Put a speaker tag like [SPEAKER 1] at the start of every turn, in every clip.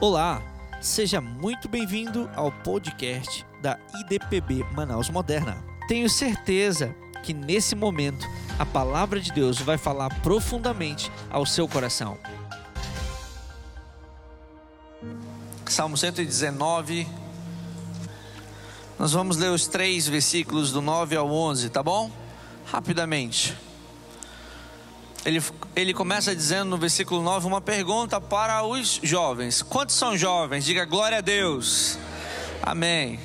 [SPEAKER 1] Olá, seja muito bem-vindo ao podcast da IDPB Manaus Moderna. Tenho certeza que nesse momento a palavra de Deus vai falar profundamente ao seu coração. Salmo 119. Nós vamos ler os três versículos do 9 ao 11, tá bom? Rapidamente. Ele, ele começa dizendo no versículo 9 uma pergunta para os jovens: Quantos são jovens? Diga glória a Deus. Amém.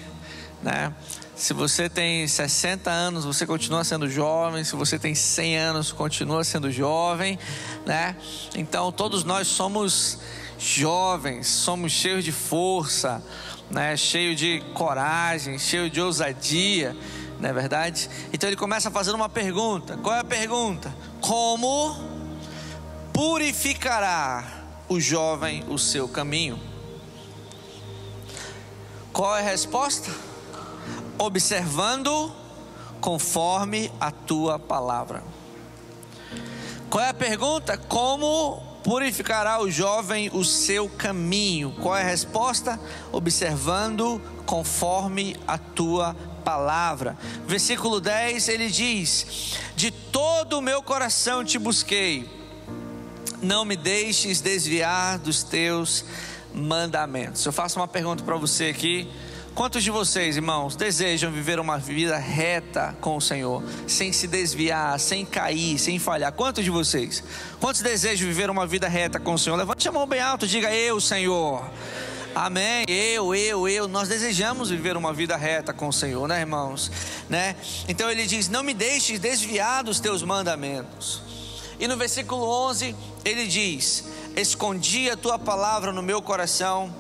[SPEAKER 1] Né? Se você tem 60 anos, você continua sendo jovem. Se você tem 100 anos, continua sendo jovem, né? Então todos nós somos jovens, somos cheios de força, né? De coragem, cheio de ousadia, não é verdade? Então ele começa fazendo uma pergunta. Qual é a pergunta? Como purificará o jovem o seu caminho? Qual é a resposta? Observando conforme a tua palavra. Qual é a pergunta? Como purificará o jovem o seu caminho? Qual é a resposta? Observando conforme a tua palavra. Versículo 10 ele diz: De todo o meu coração te busquei, não me deixes desviar dos teus mandamentos. Eu faço uma pergunta para você aqui. Quantos de vocês, irmãos, desejam viver uma vida reta com o Senhor, sem se desviar, sem cair, sem falhar? Quantos de vocês? Quantos desejam viver uma vida reta com o Senhor? Levante a mão bem alto, diga eu, Senhor. Amém. Eu, eu, eu, nós desejamos viver uma vida reta com o Senhor, né, irmãos? Né? Então ele diz: "Não me deixes desviar dos teus mandamentos". E no versículo 11, ele diz: "Escondi a tua palavra no meu coração,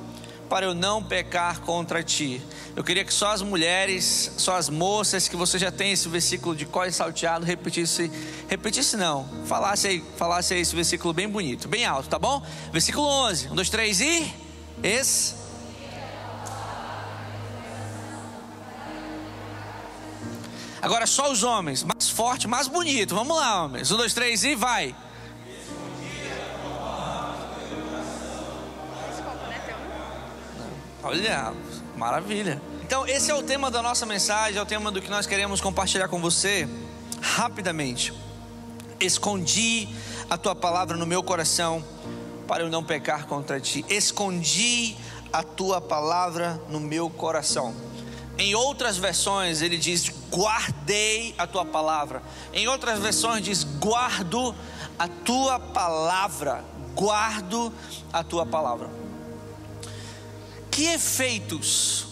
[SPEAKER 1] para eu não pecar contra ti". Eu queria que só as mulheres, só as moças que você já tem esse versículo de cós salteado repetisse, repetisse não, falasse aí, falasse aí esse versículo bem bonito, bem alto, tá bom? Versículo 11, 1, 2, 3 e esse. Agora só os homens, mais forte, mais bonito. Vamos lá, homens. Um, dois, três e vai. Olha, maravilha. Então, esse é o tema da nossa mensagem, é o tema do que nós queremos compartilhar com você rapidamente. Escondi a tua palavra no meu coração para eu não pecar contra ti. Escondi a tua palavra no meu coração. Em outras versões ele diz: guardei a tua palavra. Em outras versões diz: guardo a tua palavra. Guardo a tua palavra. Que efeitos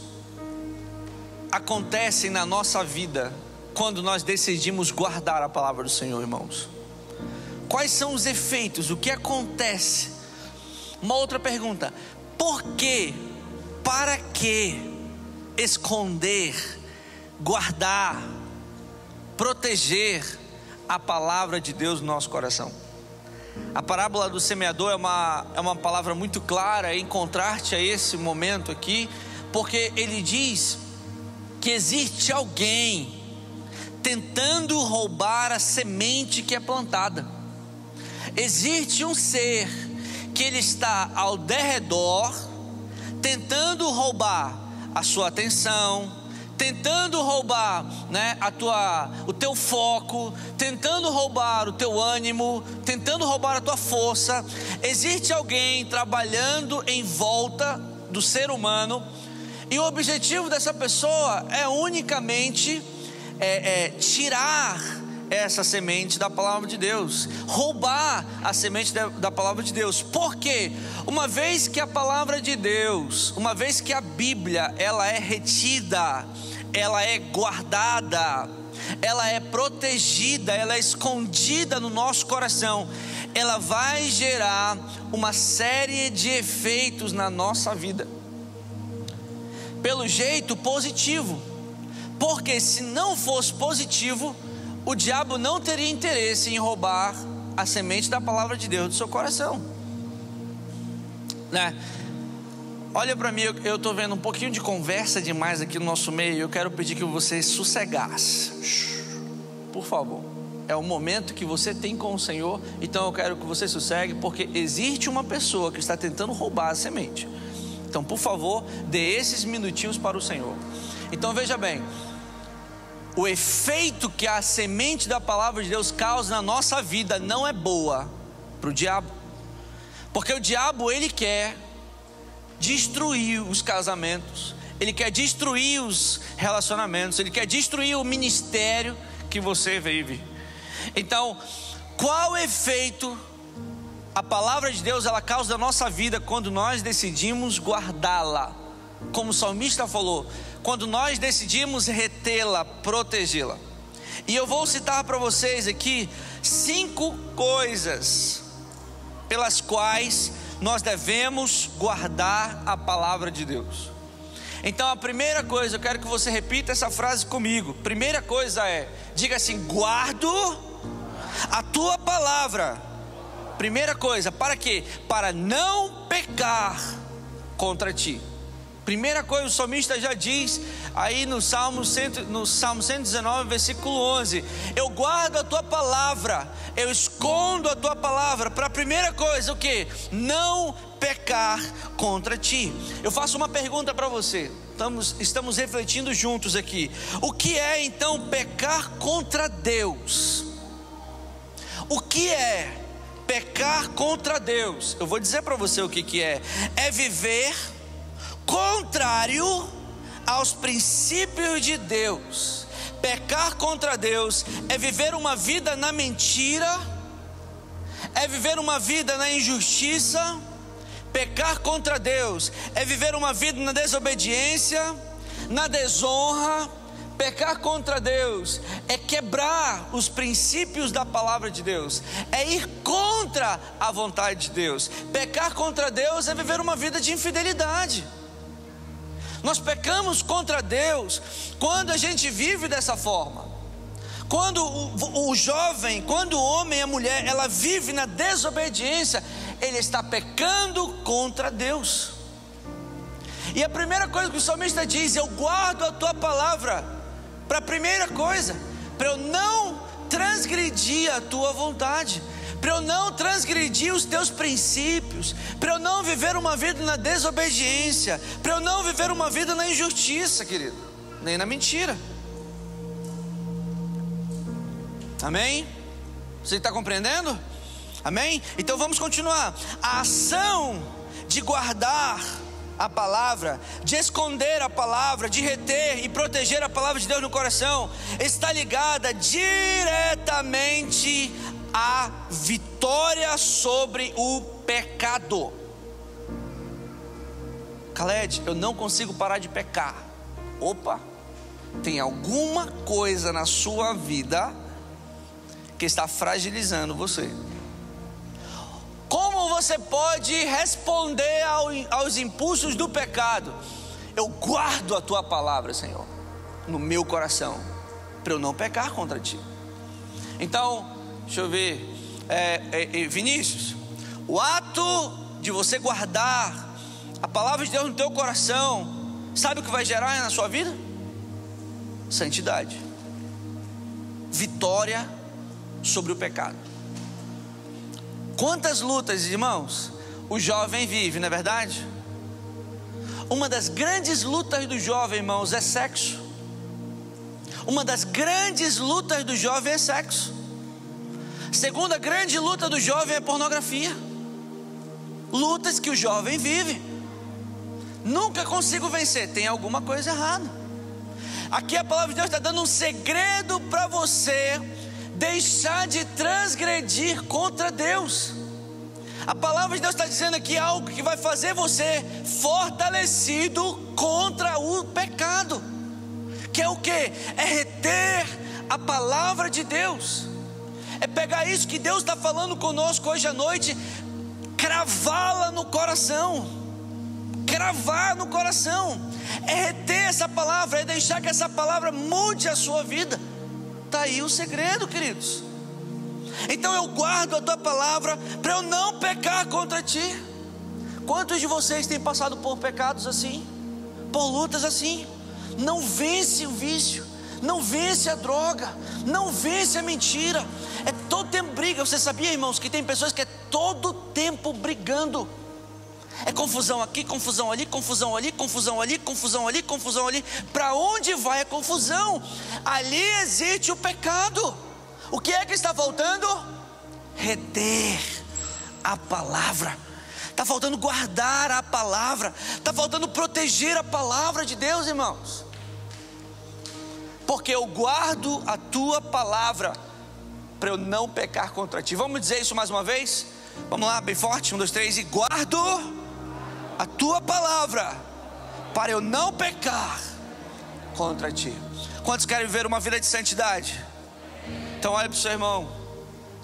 [SPEAKER 1] acontecem na nossa vida quando nós decidimos guardar a palavra do Senhor, irmãos? Quais são os efeitos? O que acontece? Uma outra pergunta: por que, para que esconder, guardar, proteger a palavra de Deus no nosso coração? A parábola do semeador é uma, é uma palavra muito clara em contraste a esse momento aqui, porque ele diz que existe alguém tentando roubar a semente que é plantada. Existe um ser que ele está ao derredor, tentando roubar a sua atenção, tentando roubar né, a tua, o teu foco, tentando roubar o teu ânimo, tentando roubar a tua força. Existe alguém trabalhando em volta do ser humano, e o objetivo dessa pessoa é unicamente é, é, tirar essa semente da palavra de Deus, roubar a semente da, palavra de Deus. Porque uma vez que a palavra de Deus, uma vez que a Bíblia, ela é retida, ela é guardada, ela é protegida, ela é escondida no nosso coração, ela vai gerar uma série de efeitos na nossa vida. Pelo jeito positivo. Porque se não fosse positivo, o diabo não teria interesse em roubar a semente da palavra de Deus do seu coração. Né? Olha para mim, eu estou vendo um pouquinho de conversa demais aqui no nosso meio. Eu quero pedir que você sossegasse. Por favor. É o momento que você tem com o Senhor. Então eu quero que você sossegue, porque existe uma pessoa que está tentando roubar a semente. Então, por favor, dê esses minutinhos para o Senhor. Então, veja bem, o efeito que a semente da palavra de Deus causa na nossa vida não é boa para o diabo, porque o diabo ele quer destruir os casamentos, ele quer destruir os relacionamentos, ele quer destruir o ministério que você vive. Então, qual efeito a palavra de Deus ela causa na nossa vida quando nós decidimos guardá-la? Como o salmista falou, quando nós decidimos retê-la, protegê-la. E eu vou citar para vocês aqui cinco coisas pelas quais nós devemos guardar a palavra de Deus. Então a primeira coisa, eu quero que você repita essa frase comigo. Primeira coisa é, diga assim: guardo a tua palavra. Primeira coisa, para quê? Para não pecar contra ti. Primeira coisa, o salmista já diz aí no Salmo, no Salmo 119, versículo 11: Eu guardo a tua palavra, eu escondo a tua palavra. Para a primeira coisa, o que? Não pecar contra ti. Eu faço uma pergunta para você, estamos, estamos refletindo juntos aqui: O que é então pecar contra Deus? O que é pecar contra Deus? Eu vou dizer para você o que, que é: é viver contrário aos princípios de Deus. Pecar contra Deus é viver uma vida na mentira, é viver uma vida na injustiça. Pecar contra Deus é viver uma vida na desobediência, na desonra. Pecar contra Deus é quebrar os princípios da palavra de Deus, é ir contra a vontade de Deus. Pecar contra Deus é viver uma vida de infidelidade. Nós pecamos contra Deus quando a gente vive dessa forma. Quando o, o, jovem, quando o homem e a mulher, ela vive na desobediência, ele está pecando contra Deus. E a primeira coisa que o salmista diz: Eu guardo a tua palavra. Para a primeira coisa, para eu não transgredir a tua vontade para eu não transgredir os teus princípios, para eu não viver uma vida na desobediência, para eu não viver uma vida na injustiça, querido, nem na mentira. Amém? Você está compreendendo? Amém? Então vamos continuar. A ação de guardar a palavra, de esconder a palavra, de reter e proteger a palavra de Deus no coração, está ligada diretamente a vitória sobre o pecado. Khaled, eu não consigo parar de pecar. Opa, tem alguma coisa na sua vida que está fragilizando você. Como você pode responder ao, aos impulsos do pecado? Eu guardo a tua palavra, Senhor, no meu coração, para eu não pecar contra ti. Então, Deixa eu ver. É, é, é, Vinícius, o ato de você guardar a palavra de Deus no teu coração, sabe o que vai gerar na sua vida? Santidade, vitória sobre o pecado. Quantas lutas, irmãos, o jovem vive, não é verdade? Uma das grandes lutas do jovem, irmãos, é sexo. Uma das grandes lutas do jovem é sexo. Segunda grande luta do jovem é pornografia. Lutas que o jovem vive. Nunca consigo vencer, tem alguma coisa errada. Aqui a palavra de Deus está dando um segredo para você deixar de transgredir contra Deus. A palavra de Deus está dizendo aqui algo que vai fazer você fortalecido contra o pecado, que é o que? É reter a palavra de Deus é pegar isso que Deus está falando conosco hoje à noite, cravá-la no coração, cravar no coração, é reter essa palavra, é deixar que essa palavra mude a sua vida. Está aí o segredo, queridos. Então eu guardo a tua palavra para eu não pecar contra ti. Quantos de vocês têm passado por pecados assim, por lutas assim? Não vence o vício, não vence a droga, não vence a mentira, é todo tempo briga. Você sabia, irmãos, que tem pessoas que é todo tempo brigando, É confusão aqui, confusão ali, confusão ali, confusão ali, confusão ali, confusão ali. Para onde vai a confusão? Ali existe o pecado. O que é que está faltando? Reter a palavra. Está faltando guardar a palavra. Está faltando proteger a palavra de Deus, irmãos. Porque eu guardo a tua palavra para eu não pecar contra ti. Vamos dizer isso mais uma vez? Vamos lá, bem forte. Um, dois, três. E guardo a tua palavra para eu não pecar contra ti. Quantos querem viver uma vida de santidade? Então olha para o seu irmão,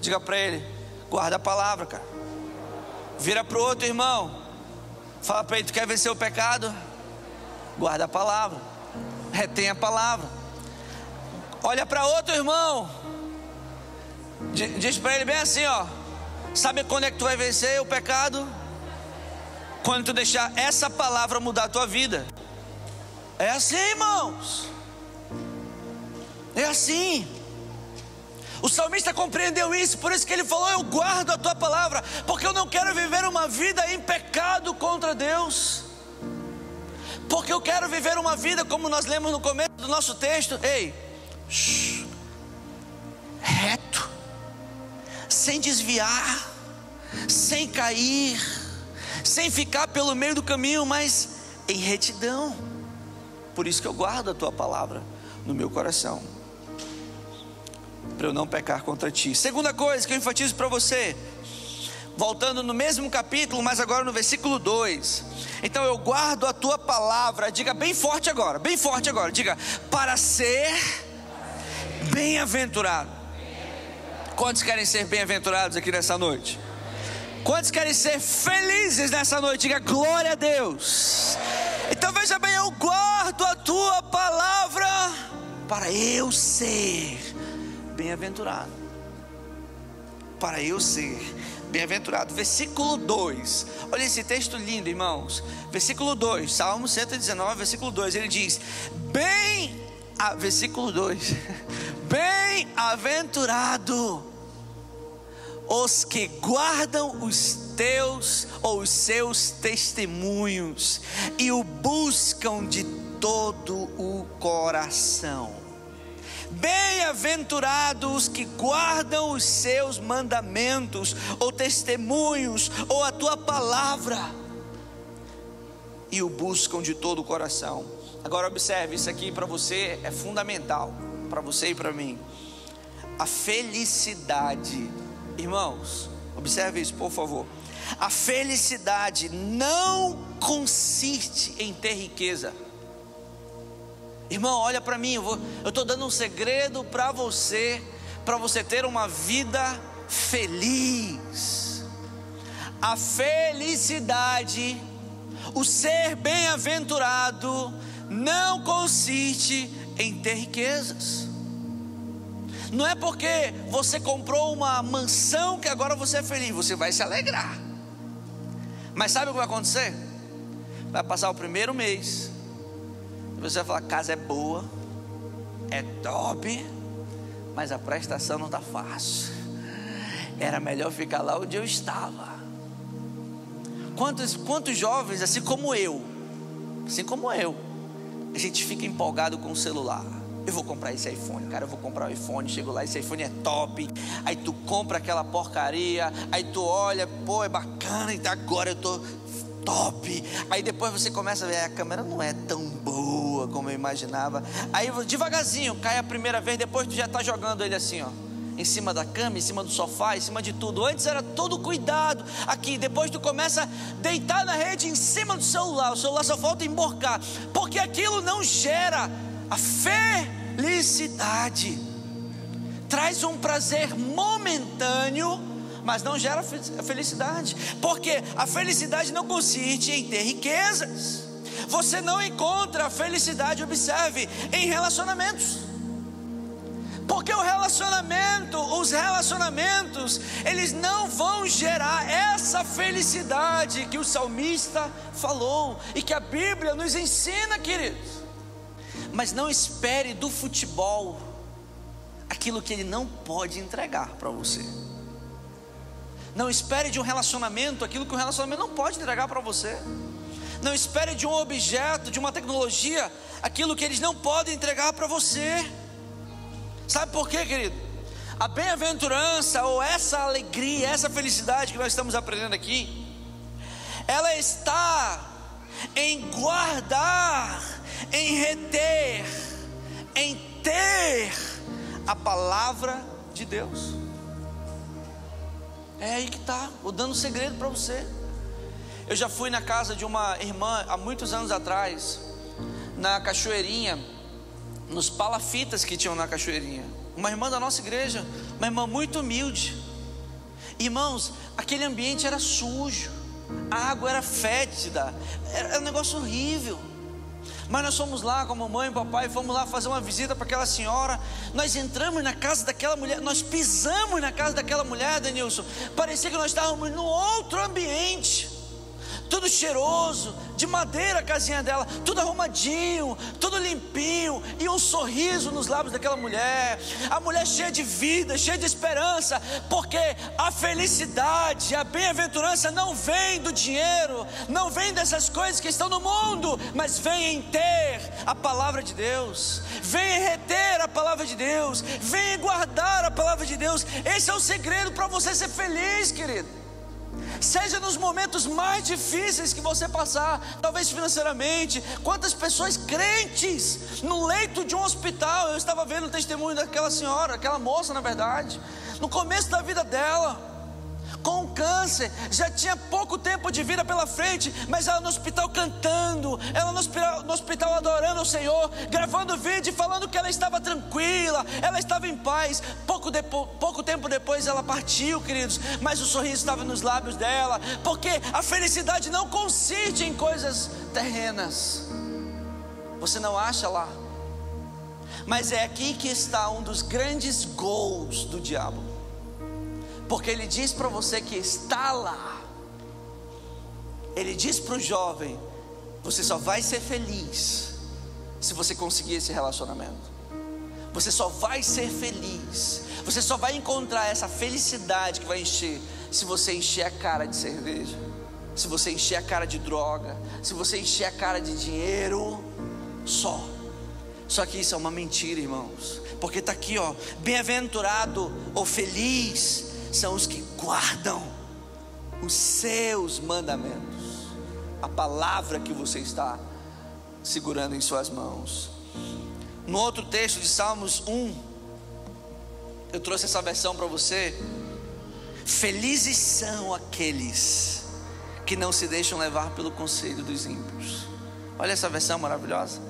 [SPEAKER 1] diga para ele: guarda a palavra, cara. Vira para o outro irmão, fala para ele: tu quer vencer o pecado? Guarda a palavra, retém a palavra. Olha para outro irmão, diz para ele bem assim: ó, sabe quando é que tu vai vencer o pecado? Quando tu deixar essa palavra mudar a tua vida. É assim, irmãos. É assim. O salmista compreendeu isso, por isso que ele falou: Eu guardo a tua palavra, porque eu não quero viver uma vida em pecado contra Deus. Porque eu quero viver uma vida como nós lemos no começo do nosso texto, ei, reto, sem desviar, sem cair. Sem ficar pelo meio do caminho, mas em retidão. Por isso que eu guardo a tua palavra no meu coração, para eu não pecar contra ti. Segunda coisa que eu enfatizo para você, voltando no mesmo capítulo, mas agora no versículo 2. Então eu guardo a tua palavra, diga bem forte agora, bem forte agora, diga, para ser bem-aventurado. Quantos querem ser bem-aventurados aqui nessa noite? Quantos querem ser felizes nessa noite? Diga glória a Deus. Então veja bem, eu guardo a tua palavra para eu ser bem-aventurado. Para eu ser bem-aventurado. Versículo 2. Olha esse texto lindo, irmãos. Versículo 2, Salmo 119, versículo 2. Ele diz: Bem, a, versículo 2: Bem-aventurado os que guardam os teus ou os seus testemunhos e o buscam de todo o coração. Bem-aventurados os que guardam os seus mandamentos, ou testemunhos, ou a tua palavra, e o buscam de todo o coração. Agora, observe, isso aqui para você é fundamental, para você e para mim. A felicidade Irmãos, observe isso, por favor. A felicidade não consiste em ter riqueza. Irmão, olha para mim, eu estou dando um segredo para você, para você ter uma vida feliz. A felicidade, o ser bem-aventurado, não consiste em ter riquezas. Não é porque você comprou uma mansão que agora você é feliz, você vai se alegrar. Mas sabe o que vai acontecer? Vai passar o primeiro mês, você vai falar: casa é boa, é top, mas a prestação não está fácil. Era melhor ficar lá onde eu estava. Quantos, quantos jovens, assim como eu, assim como eu, a gente fica empolgado com o celular eu vou comprar esse iPhone, cara, eu vou comprar o iPhone, chego lá, esse iPhone é top. Aí tu compra aquela porcaria, aí tu olha, pô, é bacana, e agora eu tô top. Aí depois você começa a ver, a câmera não é tão boa como eu imaginava. Aí devagarzinho, cai a primeira vez, depois tu já tá jogando ele assim, ó em cima da cama, em cima do sofá, em cima de tudo. Antes era todo cuidado aqui, depois tu começa a deitar na rede em cima do celular. O celular só falta emborcar, porque aquilo não gera a felicidade. Traz um prazer momentâneo, mas não gera felicidade, porque a felicidade não consiste em ter riquezas. Você não encontra a felicidade, observe, em relacionamentos. Porque o relacionamento, os relacionamentos, eles não vão gerar essa felicidade que o salmista falou e que a Bíblia nos ensina, queridos. Mas não espere do futebol aquilo que ele não pode entregar para você. Não espere de um relacionamento aquilo que o relacionamento não pode entregar para você. Não espere de um objeto, de uma tecnologia, aquilo que eles não podem entregar para você. Sabe por quê, querido? A bem-aventurança, ou essa alegria, essa felicidade que nós estamos aprendendo aqui, ela está em guardar, em reter, em ter a palavra de Deus. É aí que está, vou dando um segredo para você. Eu já fui na casa de uma irmã há muitos anos atrás, na Cachoeirinha, nos palafitas que tinham na Cachoeirinha. Uma irmã da nossa igreja, uma irmã muito humilde. Irmãos, aquele ambiente era sujo, a água era fétida, era um negócio horrível. Mas nós fomos lá com a mamãe e o papai, fomos lá fazer uma visita para aquela senhora. Nós entramos na casa daquela mulher, nós pisamos na casa daquela mulher, Denilson. Parecia que nós estávamos num outro ambiente tudo cheiroso, de madeira a casinha dela, tudo arrumadinho, tudo limpinho, e um sorriso nos lábios daquela mulher. A mulher cheia de vida, cheia de esperança, porque a felicidade, a bem-aventurança não vem do dinheiro, não vem dessas coisas que estão no mundo, mas vem em ter a palavra de Deus, vem em reter a palavra de Deus, vem em guardar a palavra de Deus. Esse é o segredo para você ser feliz, querido seja nos momentos mais difíceis que você passar, talvez financeiramente. Quantas pessoas crentes no leito de um hospital, eu estava vendo o testemunho daquela senhora, aquela moça, na verdade, no começo da vida dela com câncer, já tinha pouco tempo de vida pela frente, mas ela no hospital cantando, ela no hospital, no hospital adorando o Senhor, gravando vídeo falando que ela estava tranquila, ela estava em paz. Pouco, depo, pouco tempo depois ela partiu, queridos, mas o sorriso estava nos lábios dela, porque a felicidade não consiste em coisas terrenas, você não acha lá. Mas é aqui que está um dos grandes gols do diabo porque ele diz para você que está lá. Ele diz para o jovem: você só vai ser feliz se você conseguir esse relacionamento. Você só vai ser feliz. Você só vai encontrar essa felicidade que vai encher se você encher a cara de cerveja, se você encher a cara de droga, se você encher a cara de dinheiro, só. Só que isso é uma mentira, irmãos. Porque está aqui, ó, bem-aventurado ou feliz são os que guardam os seus mandamentos, a palavra que você está segurando em suas mãos. No outro texto de Salmos 1, eu trouxe essa versão para você. Felizes são aqueles que não se deixam levar pelo conselho dos ímpios. Olha essa versão maravilhosa.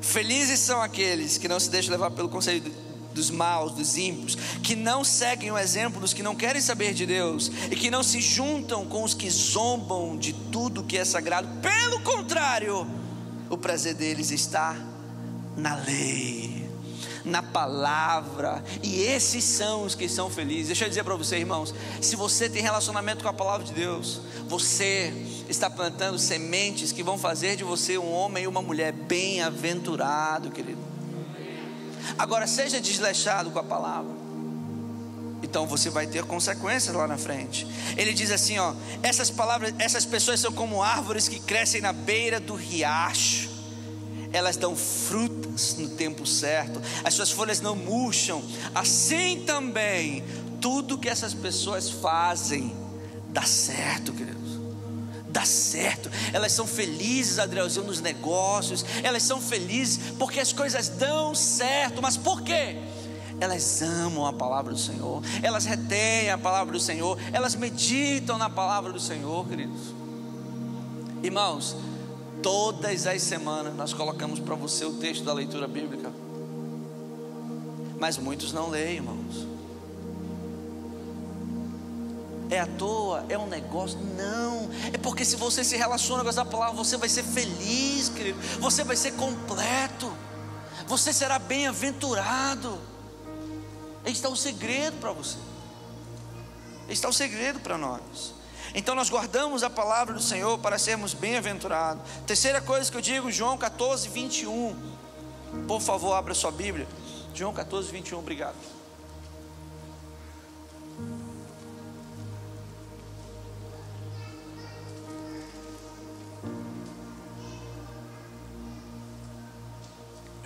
[SPEAKER 1] Felizes são aqueles que não se deixam levar pelo conselho dos maus, dos ímpios, que não seguem o exemplo dos que não querem saber de Deus e que não se juntam com os que zombam de tudo que é sagrado. Pelo contrário, o prazer deles está na lei, na palavra, e esses são os que são felizes. Deixa eu dizer para você, irmãos: se você tem relacionamento com a palavra de Deus, você está plantando sementes que vão fazer de você um homem e uma mulher bem-aventurado, querido. Agora, seja desleixado com a palavra. Então você vai ter consequências lá na frente. Ele diz assim, ó: essas palavras, essas pessoas são como árvores que crescem na beira do riacho. Elas dão frutas no tempo certo. As suas folhas não murcham. Assim também tudo que essas pessoas fazem dá certo, querido dá certo, elas são felizes, Adrielzinho, nos negócios, elas são felizes porque as coisas dão certo, mas por quê? Elas amam a palavra do Senhor, elas retêm a palavra do Senhor, elas meditam na palavra do Senhor, queridos. Irmãos, todas as semanas nós colocamos para você o texto da leitura bíblica, mas muitos não leem, irmãos é à toa, é um negócio. Não, é porque se você se relaciona com essa palavra, você vai ser feliz, querido. Você vai ser completo. Você será bem-aventurado. Aí está o segredo para você. Aí está o segredo para nós. Então nós guardamos a palavra do Senhor para sermos bem-aventurados. Terceira coisa que eu digo, João 14, 21. Por favor, abra sua Bíblia. João 14, 21, obrigado.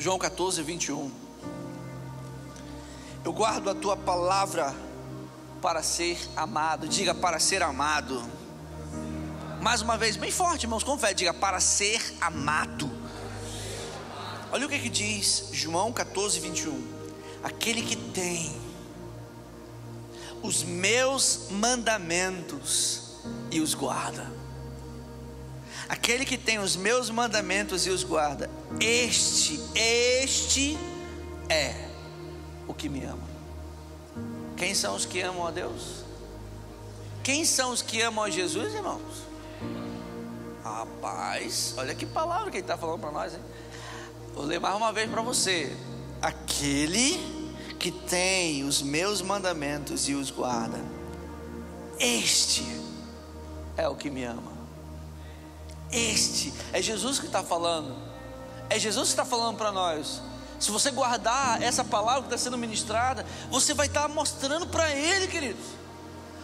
[SPEAKER 1] João 14, 21. Eu guardo a tua palavra para ser amado. Diga para ser amado. Mais uma vez, bem forte, irmãos, com fé. Diga para ser amado. Olha o que, que diz João 14, 21. Aquele que tem os meus mandamentos e os guarda. Aquele que tem os meus mandamentos e os guarda, este, este é o que me ama. Quem são os que amam a Deus? Quem são os que amam a Jesus, irmãos? Rapaz, olha que palavra que ele está falando para nós, hein? Vou ler mais uma vez para você. Aquele que tem os meus mandamentos e os guarda, este é o que me ama. Este é Jesus que está falando. É Jesus que está falando para nós. Se você guardar essa palavra que está sendo ministrada, você vai estar mostrando para Ele, queridos,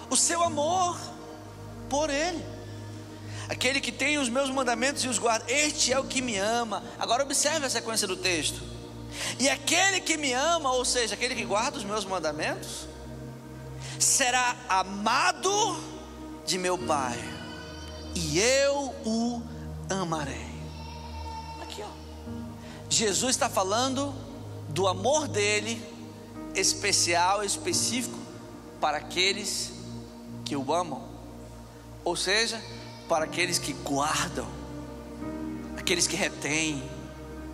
[SPEAKER 1] o seu amor por Ele. Aquele que tem os meus mandamentos e os guarda, este é o que me ama. Agora observe a sequência do texto. E aquele que me ama, ou seja, aquele que guarda os meus mandamentos, será amado de meu Pai, e eu o amarei. Aqui, ó. Jesus está falando do amor dele, especial, específico, para aqueles que o amam, ou seja, para aqueles que guardam, aqueles que retêm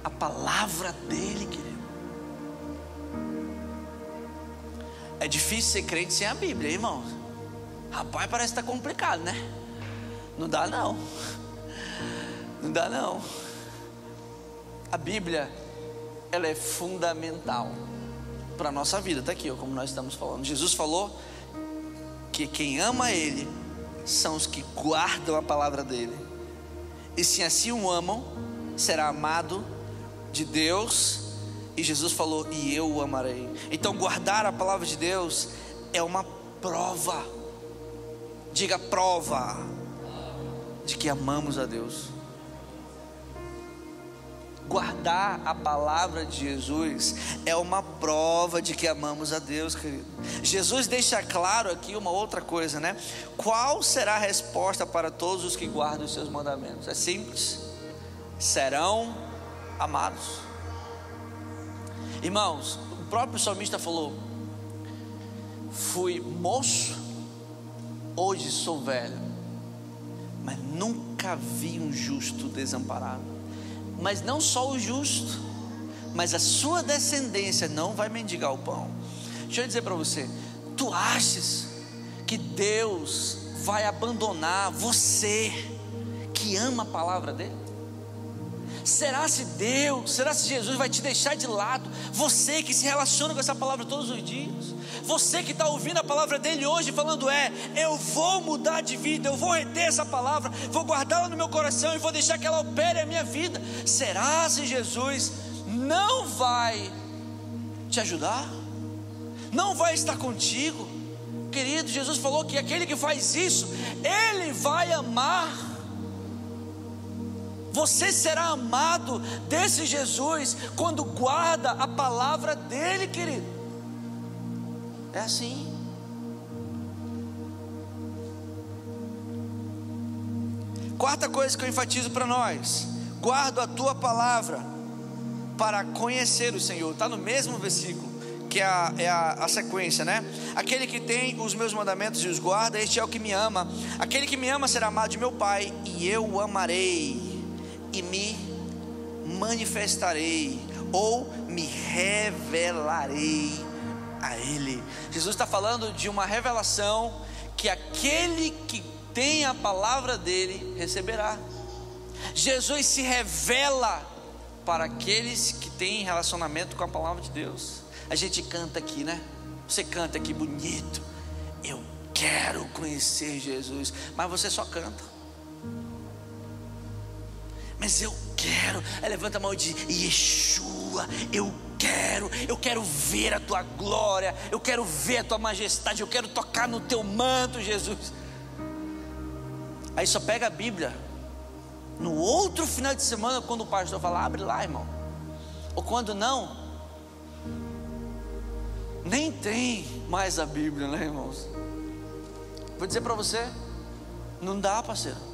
[SPEAKER 1] a palavra dele, querido. É difícil ser crente sem a Bíblia, irmãos. Rapaz, parece que está complicado, né? Não dá não. Não dá não. A Bíblia, ela é fundamental para a nossa vida. Está aqui, ó, como nós estamos falando. Jesus falou que quem ama Ele são os que guardam a palavra dele. E se assim o amam, será amado de Deus. E Jesus falou: E eu o amarei. Então, guardar a palavra de Deus é uma prova. Diga prova de que amamos a Deus guardar a palavra de Jesus é uma prova de que amamos a Deus, querido. Jesus deixa claro aqui uma outra coisa, né? Qual será a resposta para todos os que guardam os seus mandamentos? É simples: serão amados. Irmãos, o próprio salmista falou: Fui moço, hoje sou velho, mas nunca vi um justo desamparado mas não só o justo, mas a sua descendência não vai mendigar o pão. Deixa eu dizer para você, tu achas que Deus vai abandonar você que ama a palavra dele? Será se Deus, será se Jesus vai te deixar de lado? Você que se relaciona com essa palavra todos os dias, você que está ouvindo a palavra dele hoje, falando: É, eu vou mudar de vida, eu vou reter essa palavra, vou guardá-la no meu coração e vou deixar que ela opere a minha vida. Será se Jesus não vai te ajudar? Não vai estar contigo? Querido, Jesus falou que aquele que faz isso, ele vai amar você será amado desse Jesus quando guarda a palavra dele, querido. É assim. Quarta coisa que eu enfatizo para nós: guardo a tua palavra para conhecer o Senhor. Está no mesmo versículo que é, a, é a, a, sequência, né? Aquele que tem os meus mandamentos e os guarda, este é o que me ama. Aquele que me ama será amado de meu Pai, e eu o amarei e me manifestarei ou me revelarei a Ele. Jesus está falando de uma revelação que aquele que tem a palavra dele receberá. Jesus se revela para aqueles que têm relacionamento com a palavra de Deus. A gente canta aqui, né? Você canta aqui bonito. Eu quero conhecer Jesus, mas você só canta mas eu quero. Aí levanta a mão e diz: Yeshua, eu quero, eu quero ver a tua glória, eu quero ver a tua majestade, eu quero tocar no teu manto, Jesus. Aí só pega a Bíblia. No outro final de semana, quando o pastor fala, abre lá, irmão. ou quando não, nem tem mais a Bíblia, né, irmãos? Vou dizer para você, não dá, parceiro.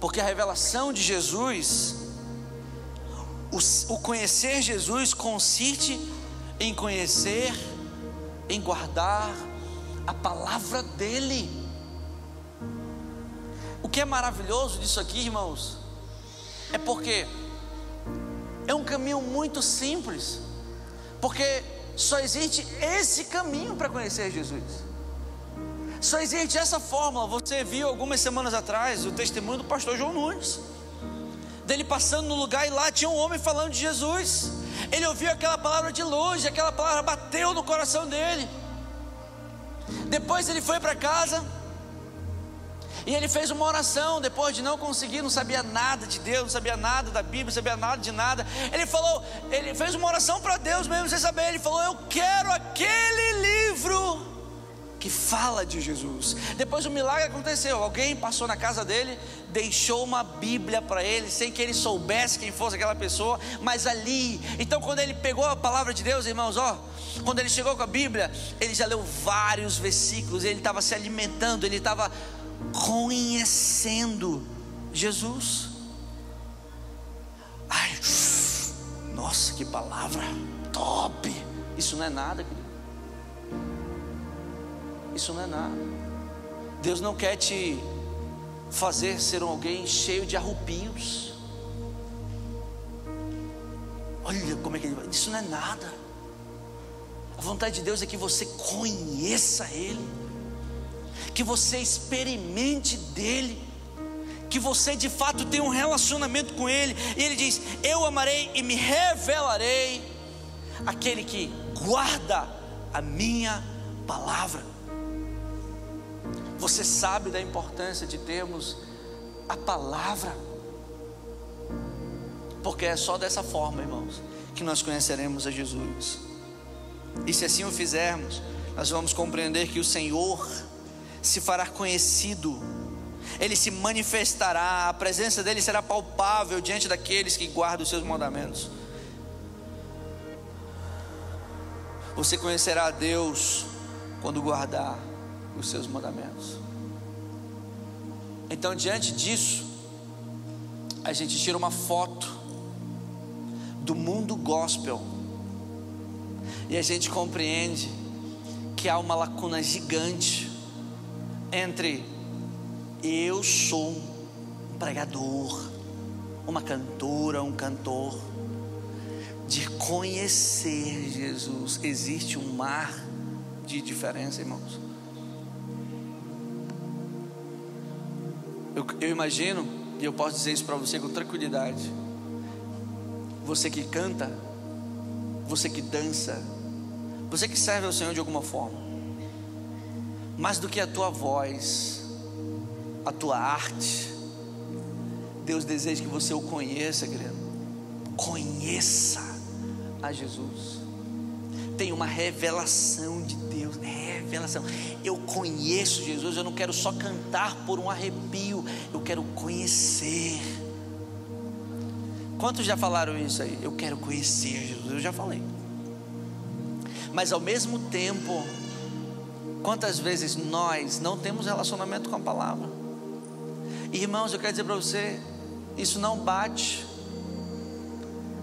[SPEAKER 1] Porque a revelação de Jesus, o, o conhecer Jesus consiste em conhecer, em guardar a palavra dEle. O que é maravilhoso disso aqui, irmãos, é porque é um caminho muito simples, porque só existe esse caminho para conhecer Jesus. Só existe essa fórmula. Você viu algumas semanas atrás o testemunho do pastor João Nunes, dele passando no lugar e lá tinha um homem falando de Jesus. Ele ouviu aquela palavra de longe, aquela palavra bateu no coração dele. Depois ele foi para casa e ele fez uma oração depois de não conseguir, não sabia nada de Deus, não sabia nada da Bíblia, não sabia nada de nada. Ele falou, ele fez uma oração para Deus mesmo sem saber. Ele falou: Eu quero aquele livro que fala de Jesus. Depois o milagre aconteceu. Alguém passou na casa dele, deixou uma Bíblia para ele, sem que ele soubesse quem fosse aquela pessoa, mas ali. Então, quando ele pegou a palavra de Deus, irmãos, ó, quando ele chegou com a Bíblia, ele já leu vários versículos, ele estava se alimentando, ele estava conhecendo Jesus. Ai, nossa, que palavra top! Isso não é nada. Isso não é nada. Deus não quer te fazer ser alguém cheio de arrupios. Olha como é que ele vai. Isso não é nada. A vontade de Deus é que você conheça Ele que você experimente dele, que você de fato tenha um relacionamento com ele. E ele diz: Eu amarei e me revelarei aquele que guarda a minha palavra. Você sabe da importância de termos a palavra, porque é só dessa forma, irmãos, que nós conheceremos a Jesus. E se assim o fizermos, nós vamos compreender que o Senhor se fará conhecido, ele se manifestará, a presença dele será palpável diante daqueles que guardam os seus mandamentos. Você conhecerá a Deus quando guardar os seus mandamentos. Então, diante disso, a gente tira uma foto do mundo gospel e a gente compreende que há uma lacuna gigante entre eu sou um pregador, uma cantora, um cantor, de conhecer Jesus. Existe um mar de diferença, irmãos. Eu, eu imagino, e eu posso dizer isso para você com tranquilidade. Você que canta, você que dança, você que serve ao Senhor de alguma forma mais do que a tua voz, a tua arte. Deus deseja que você o conheça, querido. Conheça a Jesus. Tem uma revelação de Deus, revelação. Eu conheço Jesus, eu não quero só cantar por um arrepio, eu quero conhecer. Quantos já falaram isso aí? Eu quero conhecer Jesus, eu já falei. Mas ao mesmo tempo, Quantas vezes nós não temos relacionamento com a palavra? Irmãos, eu quero dizer para você, isso não bate.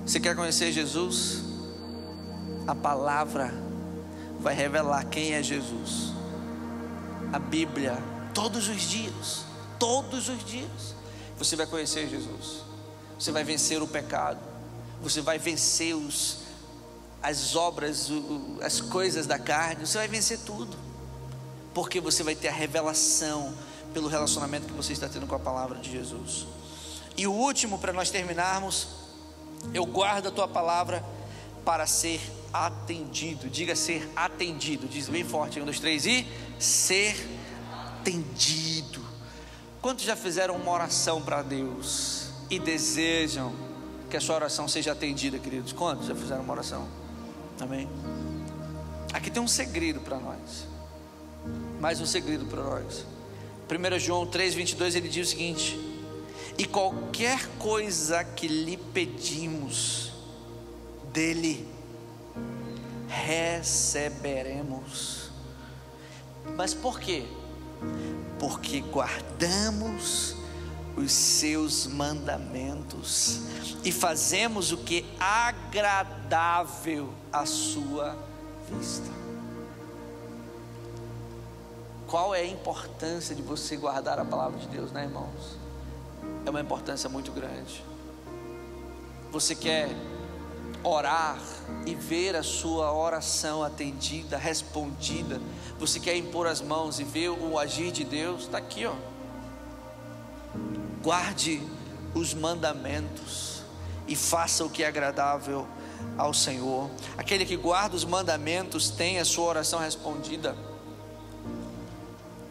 [SPEAKER 1] Você quer conhecer Jesus? A palavra vai revelar quem é Jesus. A Bíblia, todos os dias, todos os dias, você vai conhecer Jesus. Você vai vencer o pecado. Você vai vencer os, as obras, as coisas da carne. Você vai vencer tudo porque você vai ter a revelação pelo relacionamento que você está tendo com a palavra de Jesus. E o último, para nós terminarmos, eu guardo a tua palavra para ser atendido. Diga ser atendido. Diz bem forte: um, dois, três e ser atendido. Quantos já fizeram uma oração para Deus e desejam que a sua oração seja atendida, queridos? Quantos já fizeram uma oração? Amém? Aqui tem um segredo para nós mais um segredo para nós. 1 João 3,22 ele diz o seguinte: E qualquer coisa que lhe pedimos, dele receberemos. Mas por quê? Porque guardamos os seus mandamentos e fazemos o que é agradável à sua vista. Qual é a importância de você guardar a palavra de Deus, né, irmãos? É uma importância muito grande. Você quer orar e ver a sua oração atendida, respondida. Você quer impor as mãos e ver o agir de Deus? Está aqui, ó. Guarde os mandamentos e faça o que é agradável ao Senhor. Aquele que guarda os mandamentos tem a sua oração respondida.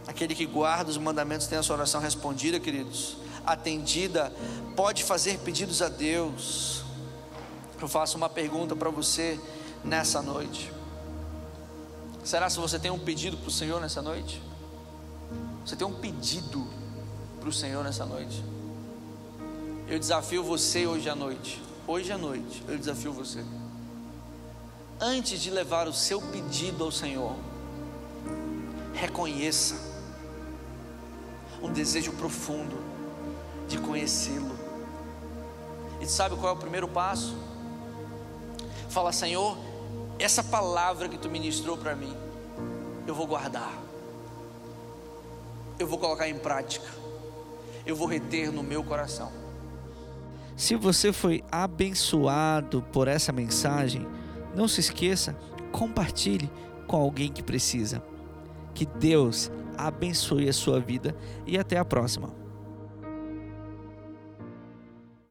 [SPEAKER 1] Aquele que guarda os mandamentos tem a sua oração respondida, queridos, atendida, pode fazer pedidos a Deus eu faço uma pergunta para você nessa noite. Será se você tem um pedido para o Senhor nessa noite? Você tem um pedido para o Senhor nessa noite? Eu desafio você hoje à noite. Hoje à noite, eu desafio você. Antes de levar o seu pedido ao Senhor, reconheça um desejo profundo de conhecê-lo. E sabe qual é o primeiro passo? Fala, Senhor, essa palavra que tu ministrou para mim, eu vou guardar, eu vou colocar em prática, eu vou reter no meu coração. Se você foi abençoado por essa mensagem, não se esqueça, compartilhe com alguém que precisa. Que Deus abençoe a sua vida e até a próxima.